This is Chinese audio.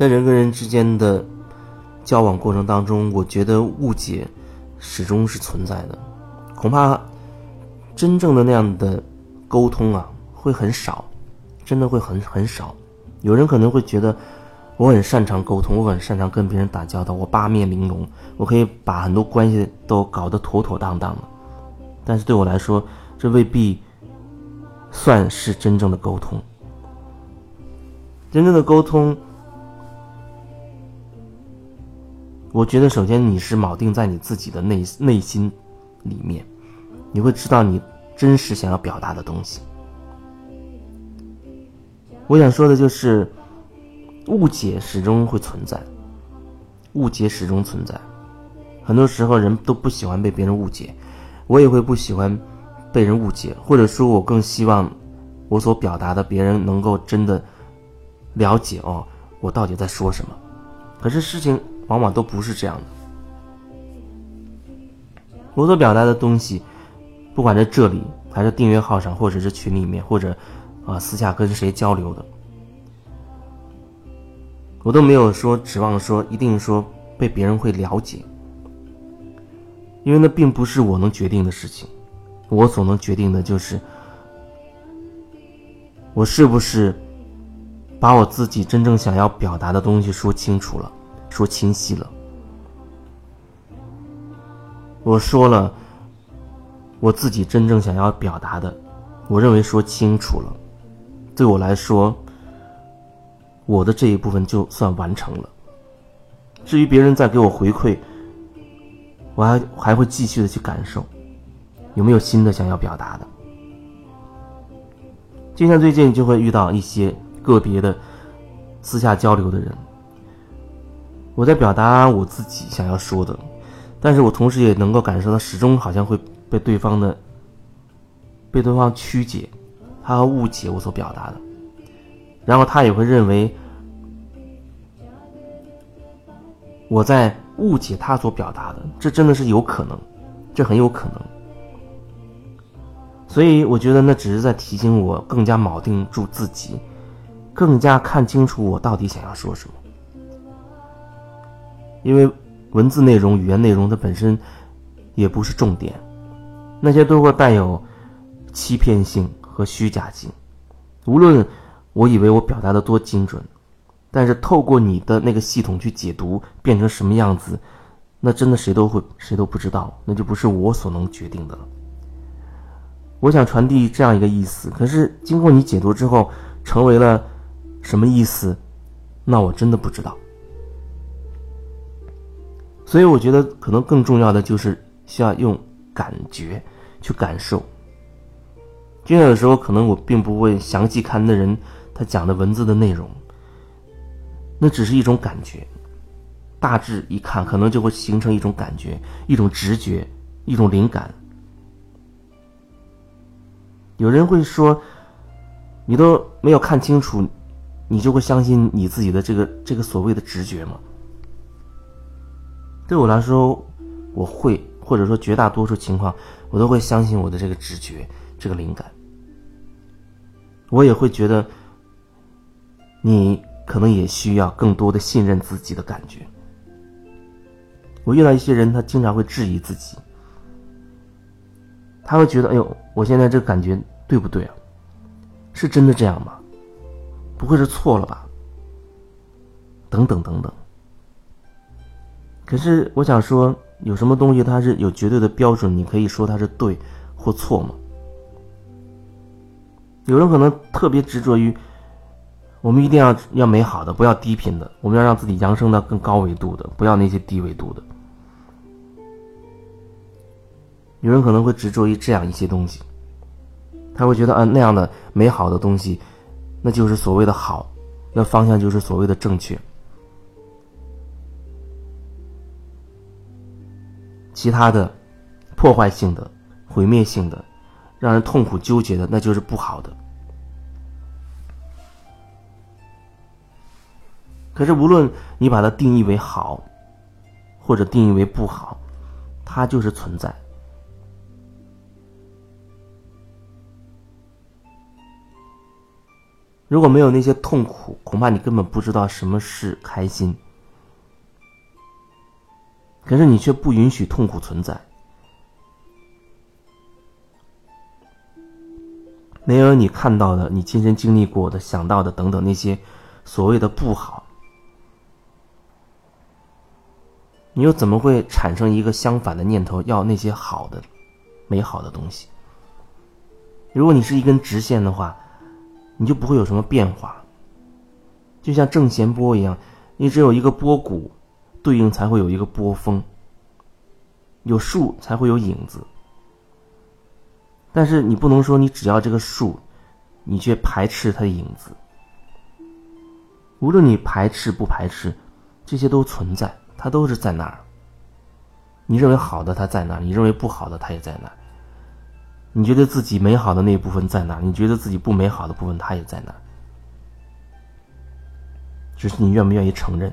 在人跟人之间的交往过程当中，我觉得误解始终是存在的，恐怕真正的那样的沟通啊，会很少，真的会很很少。有人可能会觉得我很擅长沟通，我很擅长跟别人打交道，我八面玲珑，我可以把很多关系都搞得妥妥当当的。但是对我来说，这未必算是真正的沟通。真正的沟通。我觉得，首先你是铆定在你自己的内内心里面，你会知道你真实想要表达的东西。我想说的就是，误解始终会存在，误解始终存在。很多时候人都不喜欢被别人误解，我也会不喜欢被人误解，或者说，我更希望我所表达的别人能够真的了解哦，我到底在说什么。可是事情。往往都不是这样的。我所表达的东西，不管在这里，还是订阅号上，或者是群里面，或者啊私下跟谁交流的，我都没有说指望说一定说被别人会了解，因为那并不是我能决定的事情。我所能决定的就是，我是不是把我自己真正想要表达的东西说清楚了。说清晰了，我说了我自己真正想要表达的，我认为说清楚了，对我来说，我的这一部分就算完成了。至于别人再给我回馈，我还还会继续的去感受，有没有新的想要表达的。就像最近就会遇到一些个别的私下交流的人。我在表达我自己想要说的，但是我同时也能够感受到，始终好像会被对方的被对方曲解，他会误解我所表达的，然后他也会认为我在误解他所表达的，这真的是有可能，这很有可能。所以我觉得那只是在提醒我更加铆定住自己，更加看清楚我到底想要说什么。因为文字内容、语言内容它本身也不是重点，那些都会带有欺骗性和虚假性。无论我以为我表达的多精准，但是透过你的那个系统去解读，变成什么样子，那真的谁都会谁都不知道，那就不是我所能决定的了。我想传递这样一个意思，可是经过你解读之后，成为了什么意思，那我真的不知道。所以我觉得可能更重要的就是需要用感觉去感受。就像有时候可能我并不会详细看那人他讲的文字的内容，那只是一种感觉，大致一看可能就会形成一种感觉、一种直觉、一种灵感。有人会说，你都没有看清楚，你就会相信你自己的这个这个所谓的直觉吗？对我来说，我会或者说绝大多数情况，我都会相信我的这个直觉、这个灵感。我也会觉得，你可能也需要更多的信任自己的感觉。我遇到一些人，他经常会质疑自己，他会觉得：“哎呦，我现在这个感觉对不对啊？是真的这样吗？不会是错了吧？”等等等等。可是我想说，有什么东西它是有绝对的标准？你可以说它是对或错吗？有人可能特别执着于，我们一定要要美好的，不要低频的，我们要让自己扬升到更高维度的，不要那些低维度的。有人可能会执着于这样一些东西，他会觉得，嗯，那样的美好的东西，那就是所谓的好，那方向就是所谓的正确。其他的，破坏性的、毁灭性的、让人痛苦纠结的，那就是不好的。可是，无论你把它定义为好，或者定义为不好，它就是存在。如果没有那些痛苦，恐怕你根本不知道什么是开心。可是你却不允许痛苦存在，没有你看到的、你亲身经历过的、想到的等等那些所谓的不好，你又怎么会产生一个相反的念头，要那些好的、美好的东西？如果你是一根直线的话，你就不会有什么变化，就像正弦波一样，你只有一个波谷。对应才会有一个波峰，有树才会有影子。但是你不能说你只要这个树，你却排斥它的影子。无论你排斥不排斥，这些都存在，它都是在那儿。你认为好的它在那儿，你认为不好的它也在那儿。你觉得自己美好的那一部分在哪儿？你觉得自己不美好的部分它也在哪儿？只是你愿不愿意承认？